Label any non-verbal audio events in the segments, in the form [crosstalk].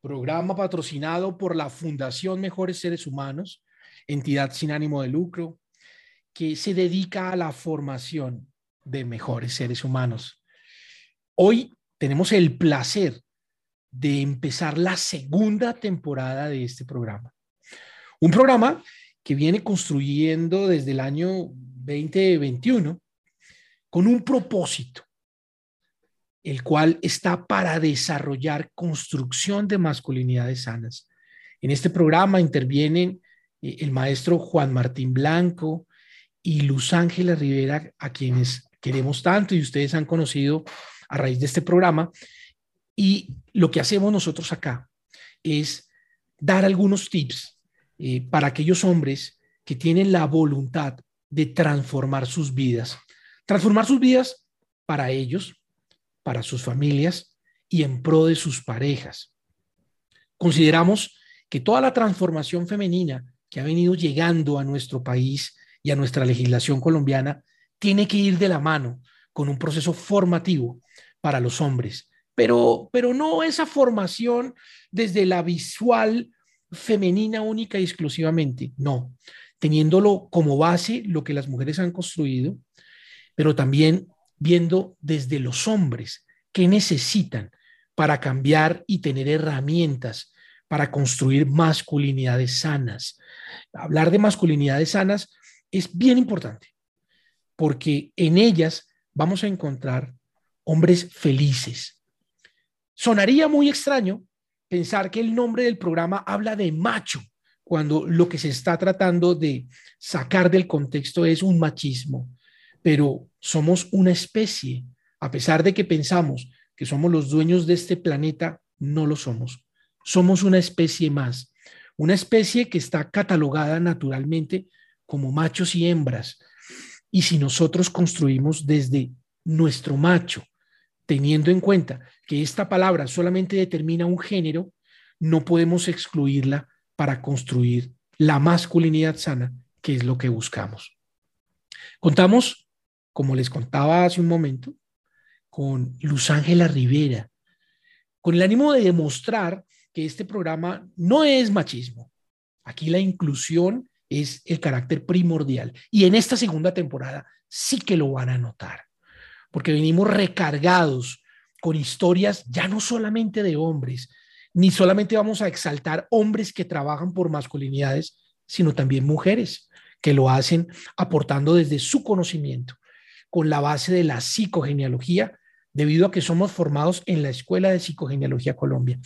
programa patrocinado por la Fundación Mejores Seres Humanos, entidad sin ánimo de lucro, que se dedica a la formación de mejores seres humanos. Hoy tenemos el placer de empezar la segunda temporada de este programa. Un programa que viene construyendo desde el año 2021 con un propósito, el cual está para desarrollar construcción de masculinidades sanas. En este programa intervienen eh, el maestro Juan Martín Blanco y Luz Ángela Rivera, a quienes queremos tanto y ustedes han conocido a raíz de este programa. Y lo que hacemos nosotros acá es dar algunos tips eh, para aquellos hombres que tienen la voluntad de transformar sus vidas. Transformar sus vidas para ellos, para sus familias y en pro de sus parejas. Consideramos que toda la transformación femenina que ha venido llegando a nuestro país y a nuestra legislación colombiana tiene que ir de la mano con un proceso formativo para los hombres, pero, pero no esa formación desde la visual femenina única y exclusivamente, no, teniéndolo como base lo que las mujeres han construido, pero también viendo desde los hombres qué necesitan para cambiar y tener herramientas para construir masculinidades sanas. Hablar de masculinidades sanas es bien importante, porque en ellas vamos a encontrar hombres felices. Sonaría muy extraño pensar que el nombre del programa habla de macho, cuando lo que se está tratando de sacar del contexto es un machismo, pero somos una especie, a pesar de que pensamos que somos los dueños de este planeta, no lo somos. Somos una especie más, una especie que está catalogada naturalmente como machos y hembras. Y si nosotros construimos desde nuestro macho, teniendo en cuenta que esta palabra solamente determina un género, no podemos excluirla para construir la masculinidad sana, que es lo que buscamos. Contamos, como les contaba hace un momento, con Luz Ángela Rivera, con el ánimo de demostrar que este programa no es machismo. Aquí la inclusión es el carácter primordial. Y en esta segunda temporada sí que lo van a notar, porque venimos recargados con historias ya no solamente de hombres, ni solamente vamos a exaltar hombres que trabajan por masculinidades, sino también mujeres que lo hacen aportando desde su conocimiento, con la base de la psicogenealogía, debido a que somos formados en la Escuela de Psicogenealogía Colombia.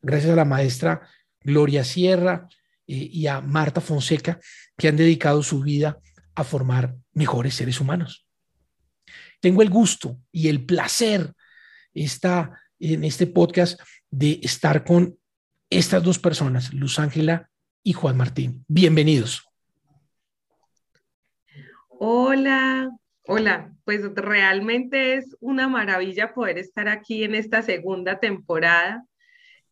Gracias a la maestra Gloria Sierra, eh, y a Marta Fonseca, que han dedicado su vida a formar mejores seres humanos. Tengo el gusto y el placer está en este podcast de estar con estas dos personas, Luz Ángela y Juan Martín. Bienvenidos. Hola, hola, pues realmente es una maravilla poder estar aquí en esta segunda temporada,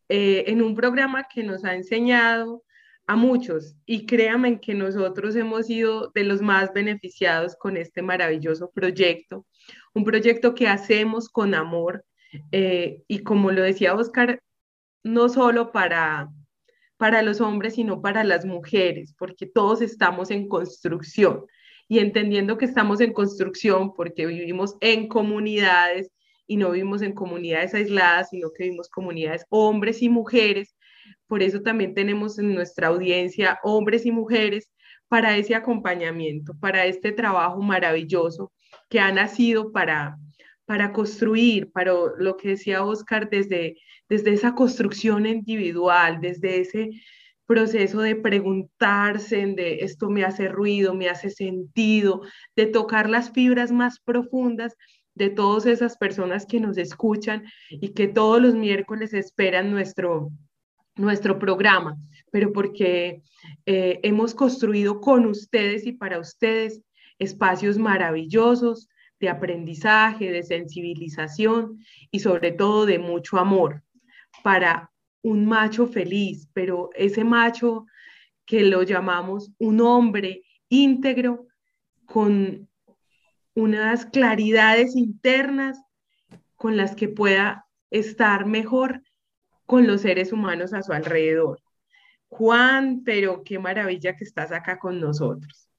eh, en un programa que nos ha enseñado a muchos y créanme que nosotros hemos sido de los más beneficiados con este maravilloso proyecto, un proyecto que hacemos con amor eh, y como lo decía Oscar, no solo para, para los hombres, sino para las mujeres, porque todos estamos en construcción y entendiendo que estamos en construcción porque vivimos en comunidades y no vivimos en comunidades aisladas, sino que vivimos comunidades hombres y mujeres por eso también tenemos en nuestra audiencia hombres y mujeres para ese acompañamiento, para este trabajo maravilloso que ha nacido para, para construir, para lo que decía Oscar, desde, desde esa construcción individual, desde ese proceso de preguntarse, de esto me hace ruido, me hace sentido, de tocar las fibras más profundas de todas esas personas que nos escuchan y que todos los miércoles esperan nuestro, nuestro programa. pero porque eh, hemos construido con ustedes y para ustedes espacios maravillosos de aprendizaje, de sensibilización y sobre todo de mucho amor para un macho feliz, pero ese macho que lo llamamos un hombre íntegro con unas claridades internas con las que pueda estar mejor con los seres humanos a su alrededor. Juan, pero qué maravilla que estás acá con nosotros.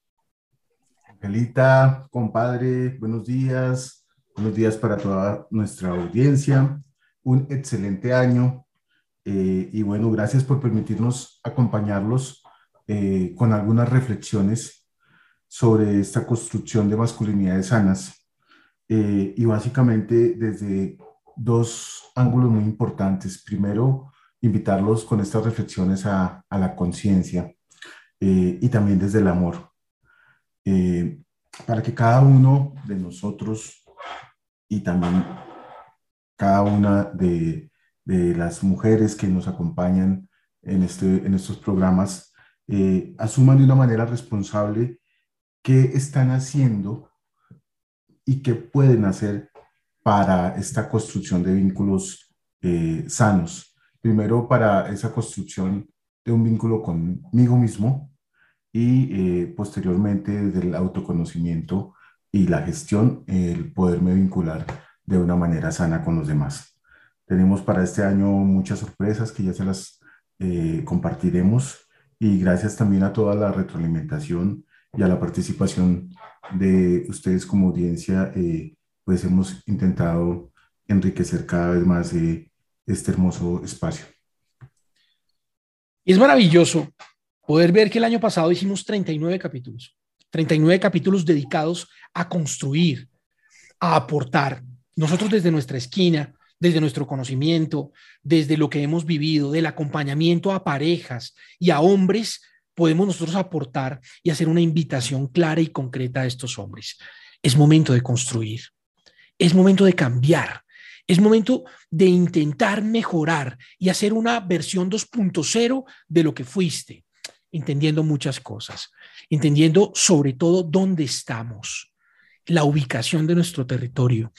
Angelita, compadre, buenos días. Buenos días para toda nuestra audiencia. Un excelente año. Eh, y bueno, gracias por permitirnos acompañarlos eh, con algunas reflexiones sobre esta construcción de masculinidades sanas. Eh, y básicamente desde dos ángulos muy importantes. Primero, invitarlos con estas reflexiones a, a la conciencia y también desde el amor. Eh, para que cada uno de nosotros y también cada una de, de las mujeres que nos acompañan en, este, en estos programas eh, asuman de una manera responsable qué están haciendo y qué pueden hacer para esta construcción de vínculos eh, sanos. Primero, para esa construcción de un vínculo conmigo mismo, y eh, posteriormente desde el autoconocimiento y la gestión, el poderme vincular de una manera sana con los demás. Tenemos para este año muchas sorpresas que ya se las eh, compartiremos y gracias también a toda la retroalimentación y a la participación de ustedes como audiencia, eh, pues hemos intentado enriquecer cada vez más este hermoso espacio. Es maravilloso poder ver que el año pasado hicimos 39 capítulos, 39 capítulos dedicados a construir, a aportar. Nosotros desde nuestra esquina, desde nuestro conocimiento, desde lo que hemos vivido, del acompañamiento a parejas y a hombres, podemos nosotros aportar y hacer una invitación clara y concreta a estos hombres. Es momento de construir, es momento de cambiar, es momento de intentar mejorar y hacer una versión 2.0 de lo que fuiste entendiendo muchas cosas, entendiendo sobre todo dónde estamos, la ubicación de nuestro territorio.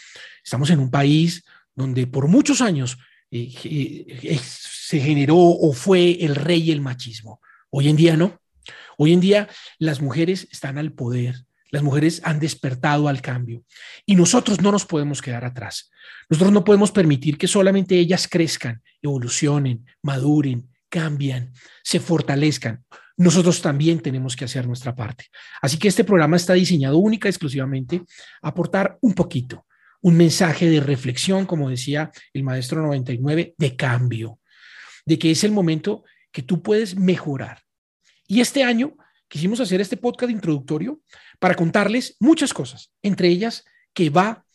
Estamos en un país donde por muchos años eh, eh, se generó o fue el rey el machismo. Hoy en día no. Hoy en día las mujeres están al poder, las mujeres han despertado al cambio y nosotros no nos podemos quedar atrás. Nosotros no podemos permitir que solamente ellas crezcan, evolucionen, maduren, cambian, se fortalezcan nosotros también tenemos que hacer nuestra parte. Así que este programa está diseñado única y exclusivamente a aportar un poquito, un mensaje de reflexión, como decía el maestro 99, de cambio, de que es el momento que tú puedes mejorar. Y este año quisimos hacer este podcast introductorio para contarles muchas cosas, entre ellas que va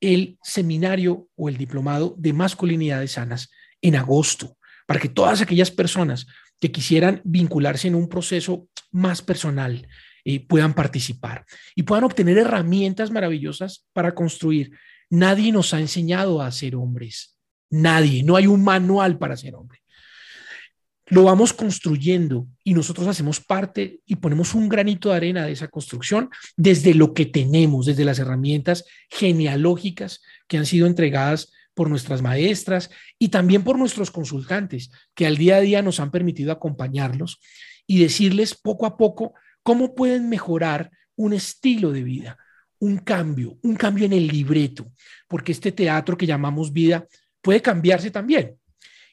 el seminario o el diplomado de masculinidades sanas en agosto, para que todas aquellas personas que quisieran vincularse en un proceso más personal y puedan participar y puedan obtener herramientas maravillosas para construir. Nadie nos ha enseñado a ser hombres. Nadie. No hay un manual para ser hombre. Lo vamos construyendo y nosotros hacemos parte y ponemos un granito de arena de esa construcción desde lo que tenemos, desde las herramientas genealógicas que han sido entregadas por nuestras maestras y también por nuestros consultantes, que al día a día nos han permitido acompañarlos y decirles poco a poco cómo pueden mejorar un estilo de vida, un cambio, un cambio en el libreto, porque este teatro que llamamos vida puede cambiarse también.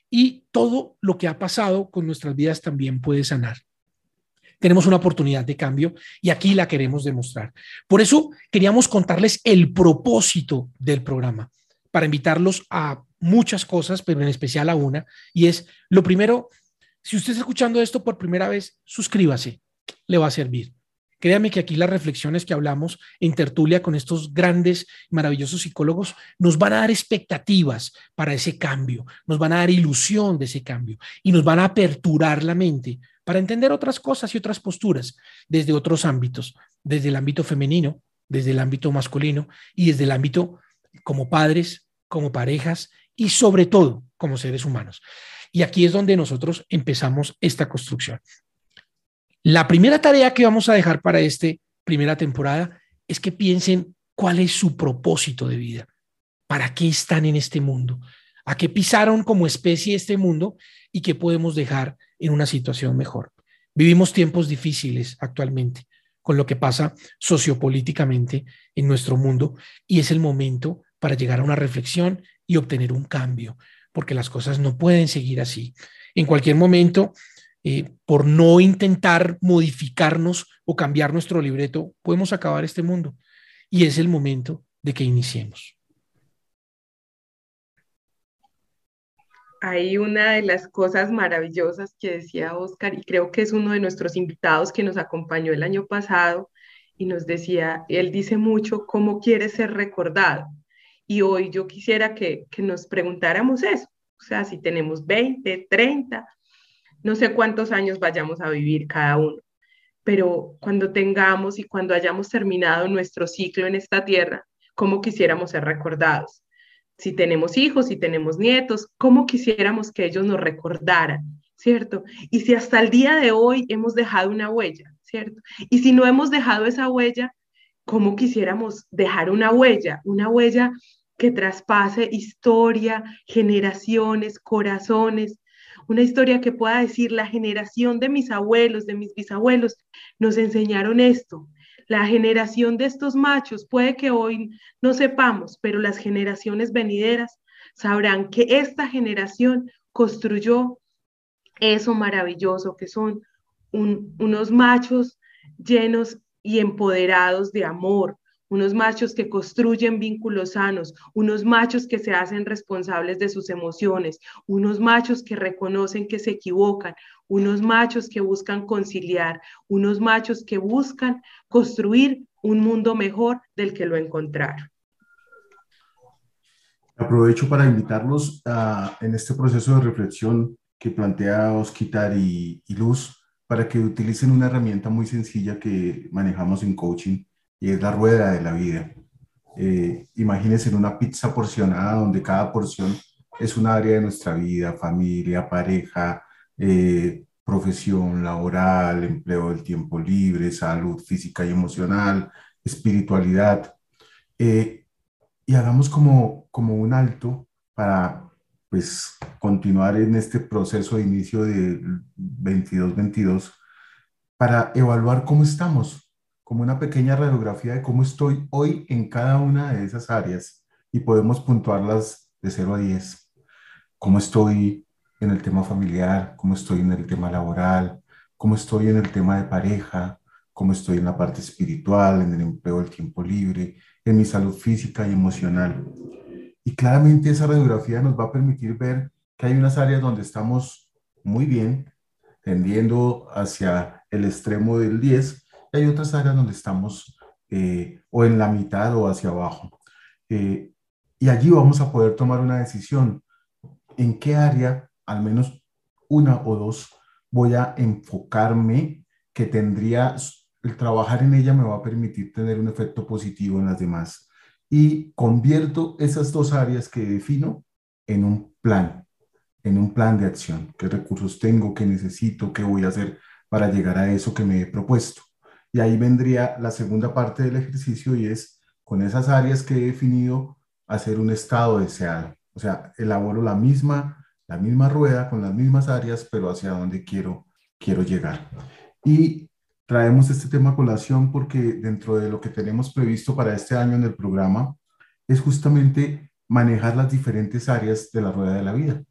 Y todo lo que ha pasado con nuestras vidas también puede sanar tenemos una oportunidad de cambio y aquí la queremos demostrar. Por eso queríamos contarles el propósito del programa para invitarlos a muchas cosas, pero en especial a una, y es lo primero, si usted está escuchando esto por primera vez, suscríbase, le va a servir. Créame que aquí las reflexiones que hablamos en tertulia con estos grandes, maravillosos psicólogos nos van a dar expectativas para ese cambio, nos van a dar ilusión de ese cambio y nos van a aperturar la mente para entender otras cosas y otras posturas desde otros ámbitos, desde el ámbito femenino, desde el ámbito masculino y desde el ámbito como padres, como parejas y sobre todo como seres humanos. Y aquí es donde nosotros empezamos esta construcción. La primera tarea que vamos a dejar para esta primera temporada es que piensen cuál es su propósito de vida, para qué están en este mundo, a qué pisaron como especie este mundo y qué podemos dejar en una situación mejor. Vivimos tiempos difíciles actualmente con lo que pasa sociopolíticamente en nuestro mundo y es el momento para llegar a una reflexión y obtener un cambio, porque las cosas no pueden seguir así. En cualquier momento, eh, por no intentar modificarnos o cambiar nuestro libreto, podemos acabar este mundo y es el momento de que iniciemos. Hay una de las cosas maravillosas que decía Oscar, y creo que es uno de nuestros invitados que nos acompañó el año pasado, y nos decía, él dice mucho cómo quiere ser recordado. Y hoy yo quisiera que, que nos preguntáramos eso, o sea, si tenemos 20, 30, no sé cuántos años vayamos a vivir cada uno, pero cuando tengamos y cuando hayamos terminado nuestro ciclo en esta tierra, ¿cómo quisiéramos ser recordados? Si tenemos hijos, si tenemos nietos, ¿cómo quisiéramos que ellos nos recordaran? ¿Cierto? Y si hasta el día de hoy hemos dejado una huella, ¿cierto? Y si no hemos dejado esa huella, ¿cómo quisiéramos dejar una huella? Una huella que traspase historia, generaciones, corazones, una historia que pueda decir la generación de mis abuelos, de mis bisabuelos, nos enseñaron esto. La generación de estos machos puede que hoy no sepamos, pero las generaciones venideras sabrán que esta generación construyó eso maravilloso que son unos machos llenos y empoderados de amor, unos machos que construyen vínculos sanos, unos machos que se hacen responsables de sus emociones, unos machos que reconocen que se equivocan, unos machos que buscan conciliar, unos machos que buscan construir un mundo mejor del que lo encontraron. Aprovecho para invitarlos a, en este proceso de reflexión que plantea Osquitar y, y Luz para que utilicen una herramienta muy sencilla que manejamos en coaching y es la rueda de la vida. Eh, imagínense en una pizza porcionada donde cada porción es un área de nuestra vida, familia, pareja, eh, profesión laboral, empleo del tiempo libre, salud física y emocional, espiritualidad. Eh, y hagamos como, como un alto para pues continuar en este proceso de inicio de 22-22 para evaluar cómo estamos, como una pequeña radiografía de cómo estoy hoy en cada una de esas áreas y podemos puntuarlas de 0 a 10. Cómo estoy en el tema familiar, cómo estoy en el tema laboral, cómo estoy en el tema de pareja, cómo estoy en la parte espiritual, en el empleo del tiempo libre, en mi salud física y emocional. Y claramente esa radiografía nos va a permitir ver que hay unas áreas donde estamos muy bien, tendiendo hacia el extremo del 10, hay otras áreas donde estamos eh, o en la mitad o hacia abajo. Eh, y allí vamos a poder tomar una decisión. ¿En qué área, al menos una o dos, voy a enfocarme que tendría, el trabajar en ella me va a permitir tener un efecto positivo en las demás? Y convierto esas dos áreas que defino en un plan, en un plan de acción. ¿Qué recursos tengo? ¿Qué necesito? ¿Qué voy a hacer para llegar a eso que me he propuesto? Y ahí vendría la segunda parte del ejercicio y es con esas áreas que he definido hacer un estado deseado. O sea, elaboro la misma, la misma rueda con las mismas áreas, pero hacia dónde quiero, quiero llegar. Y traemos este tema a colación porque dentro de lo que tenemos previsto para este año en el programa es justamente manejar las diferentes áreas de la rueda de la vida.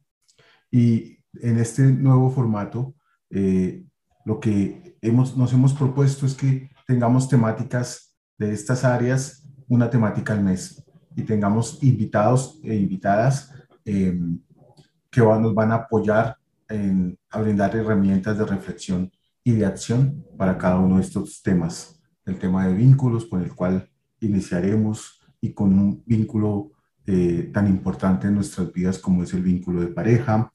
Y en este nuevo formato, eh, lo que hemos, nos hemos propuesto es que tengamos temáticas de estas áreas, una temática al mes, y tengamos invitados e invitadas em, que nos van a apoyar en, a brindar herramientas de reflexión y de acción para cada uno de estos temas. El tema de vínculos con el cual iniciaremos y con un vínculo eh, tan importante en nuestras vidas como es el vínculo de pareja.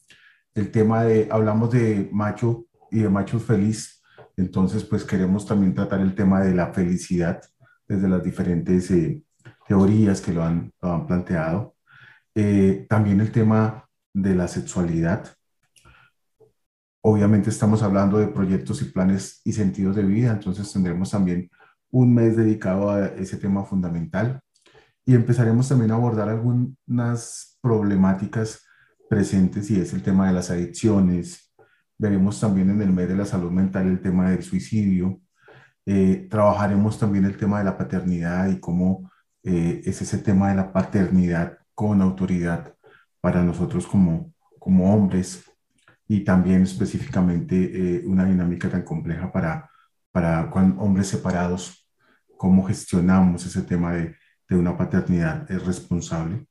El tema de, hablamos de macho y de Machos Feliz. Entonces, pues queremos también tratar el tema de la felicidad desde las diferentes eh, teorías que lo han, han planteado. Eh, también el tema de la sexualidad, obviamente estamos hablando de proyectos y planes y sentidos de vida, entonces tendremos también un mes dedicado a ese tema fundamental y empezaremos también a abordar algunas problemáticas presentes y es el tema de las adicciones. Veremos también en el mes de la salud mental el tema del suicidio. Eh, trabajaremos también el tema de la paternidad y cómo eh, es ese tema de la paternidad con autoridad para nosotros como, como hombres y también específicamente eh, una dinámica tan compleja para, para hombres separados, cómo gestionamos ese tema de, de una paternidad responsable.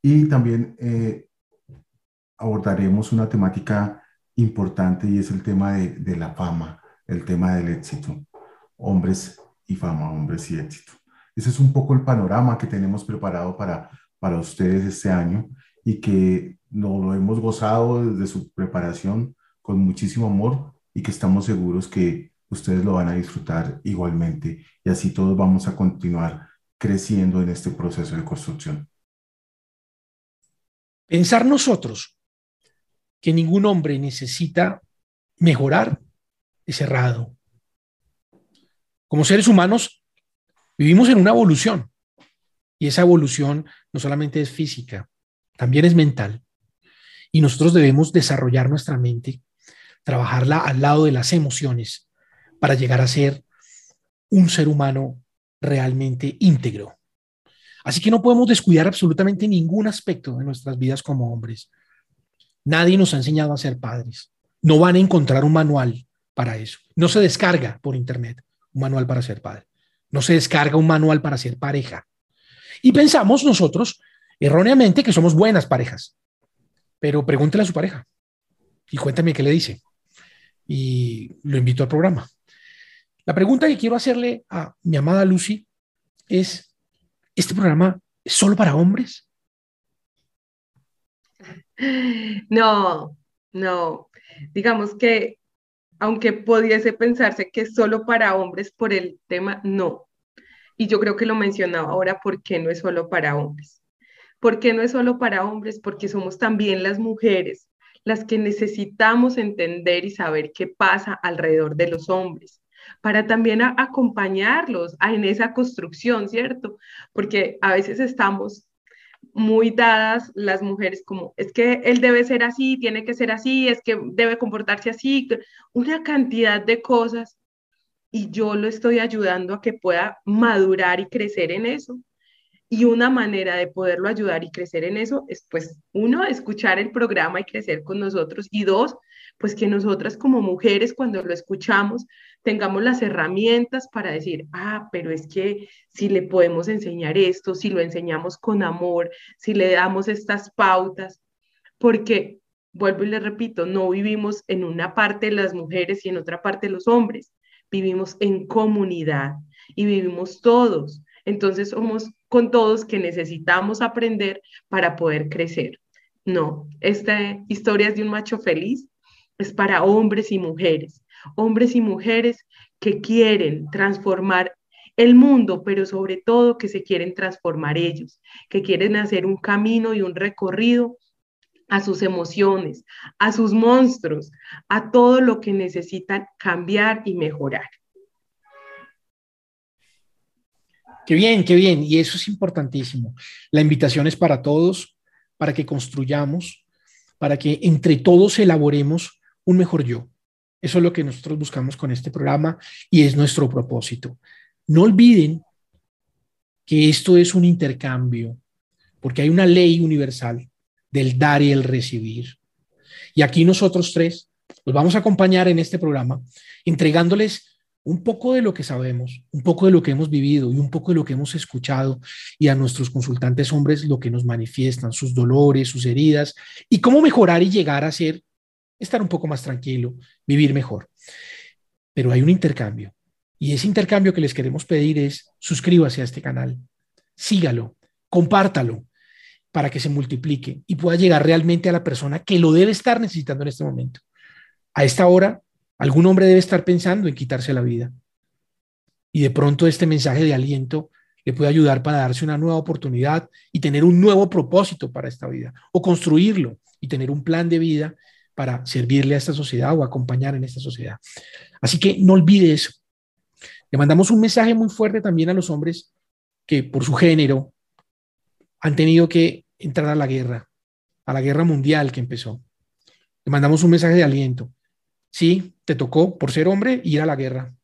Y también eh, abordaremos una temática importante y es el tema de, de, la fama, el tema del éxito. Hombres y fama, hombres y éxito. Ese es un poco el panorama que tenemos preparado para, para ustedes este año y que no lo hemos gozado desde su preparación con muchísimo amor y que estamos seguros que ustedes lo van a disfrutar igualmente y así todos vamos a continuar creciendo en este proceso de construcción. Pensar nosotros que ningún hombre necesita mejorar es errado. Como seres humanos vivimos en una evolución y esa evolución no solamente es física, también es mental. Y nosotros debemos desarrollar nuestra mente, trabajarla al lado de las emociones para llegar a ser un ser humano realmente íntegro. Así que no podemos descuidar absolutamente ningún aspecto de nuestras vidas como hombres. Nadie nos ha enseñado a ser padres. No van a encontrar un manual para eso. No se descarga por internet un manual para ser padre. No se descarga un manual para ser pareja. Y pensamos nosotros erróneamente que somos buenas parejas. Pero pregúntele a su pareja y cuéntame qué le dice. Y lo invito al programa. La pregunta que quiero hacerle a mi amada Lucy es, ¿este programa es solo para hombres? [laughs] No, no. Digamos que aunque pudiese pensarse que es solo para hombres por el tema, no. Y yo creo que lo mencionaba ahora, ¿por qué no es solo para hombres? ¿Por qué no es solo para hombres? Porque somos también las mujeres las que necesitamos entender y saber qué pasa alrededor de los hombres para también acompañarlos en esa construcción, ¿cierto? Porque a veces estamos muy dadas las mujeres como, es que él debe ser así, tiene que ser así, es que debe comportarse así, una cantidad de cosas y yo lo estoy ayudando a que pueda madurar y crecer en eso. Y una manera de poderlo ayudar y crecer en eso es, pues, uno, escuchar el programa y crecer con nosotros. Y dos, pues que nosotras como mujeres, cuando lo escuchamos, tengamos las herramientas para decir, ah, pero es que si le podemos enseñar esto, si lo enseñamos con amor, si le damos estas pautas, porque, vuelvo y le repito, no vivimos en una parte las mujeres y en otra parte los hombres, vivimos en comunidad y vivimos todos. Entonces somos con todos que necesitamos aprender para poder crecer. No, esta historia es de un macho feliz, es para hombres y mujeres, hombres y mujeres que quieren transformar el mundo, pero sobre todo que se quieren transformar ellos, que quieren hacer un camino y un recorrido a sus emociones, a sus monstruos, a todo lo que necesitan cambiar y mejorar. Qué bien, qué bien. Y eso es importantísimo. La invitación es para todos, para que construyamos, para que entre todos elaboremos un mejor yo. Eso es lo que nosotros buscamos con este programa y es nuestro propósito. No olviden que esto es un intercambio, porque hay una ley universal del dar y el recibir. Y aquí nosotros tres los vamos a acompañar en este programa, entregándoles un poco de lo que sabemos, un poco de lo que hemos vivido y un poco de lo que hemos escuchado y a nuestros consultantes hombres lo que nos manifiestan, sus dolores, sus heridas y cómo mejorar y llegar a ser, estar un poco más tranquilo, vivir mejor. Pero hay un intercambio y ese intercambio que les queremos pedir es suscríbase a este canal, sígalo, compártalo para que se multiplique y pueda llegar realmente a la persona que lo debe estar necesitando en este momento. A esta hora Algún hombre debe estar pensando en quitarse la vida. Y de pronto este mensaje de aliento le puede ayudar para darse una nueva oportunidad y tener un nuevo propósito para esta vida, o construirlo y tener un plan de vida para servirle a esta sociedad o acompañar en esta sociedad. Así que no olvide eso. Le mandamos un mensaje muy fuerte también a los hombres que por su género han tenido que entrar a la guerra, a la guerra mundial que empezó. Le mandamos un mensaje de aliento. Sí, te tocó por ser hombre ir a la guerra.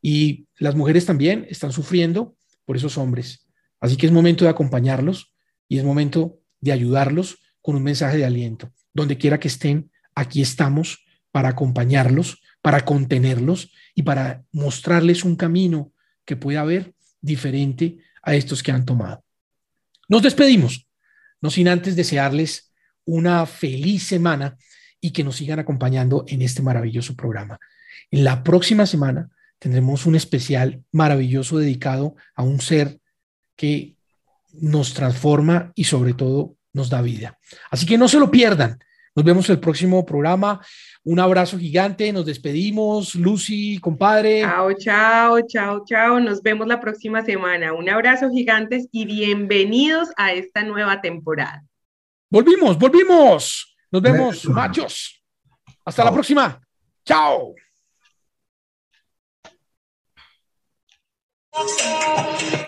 Y las mujeres también están sufriendo por esos hombres. Así que es momento de acompañarlos y es momento de ayudarlos con un mensaje de aliento. Donde quiera que estén, aquí estamos para acompañarlos, para contenerlos y para mostrarles un camino que pueda haber diferente a estos que han tomado. Nos despedimos, no sin antes desearles una feliz semana y que nos sigan acompañando en este maravilloso programa. En la próxima semana tendremos un especial maravilloso dedicado a un ser que nos transforma y sobre todo nos da vida. Así que no se lo pierdan. Nos vemos en el próximo programa. Un abrazo gigante. Nos despedimos. Lucy, compadre. Chao, chao, chao, chao. Nos vemos la próxima semana. Un abrazo gigantes y bienvenidos a esta nueva temporada. Volvimos, volvimos. Nos vemos, machos. Hasta la próxima. Chao.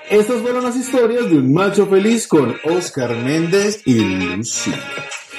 Estas fueron las historias de un macho feliz con Oscar Méndez y Lucy.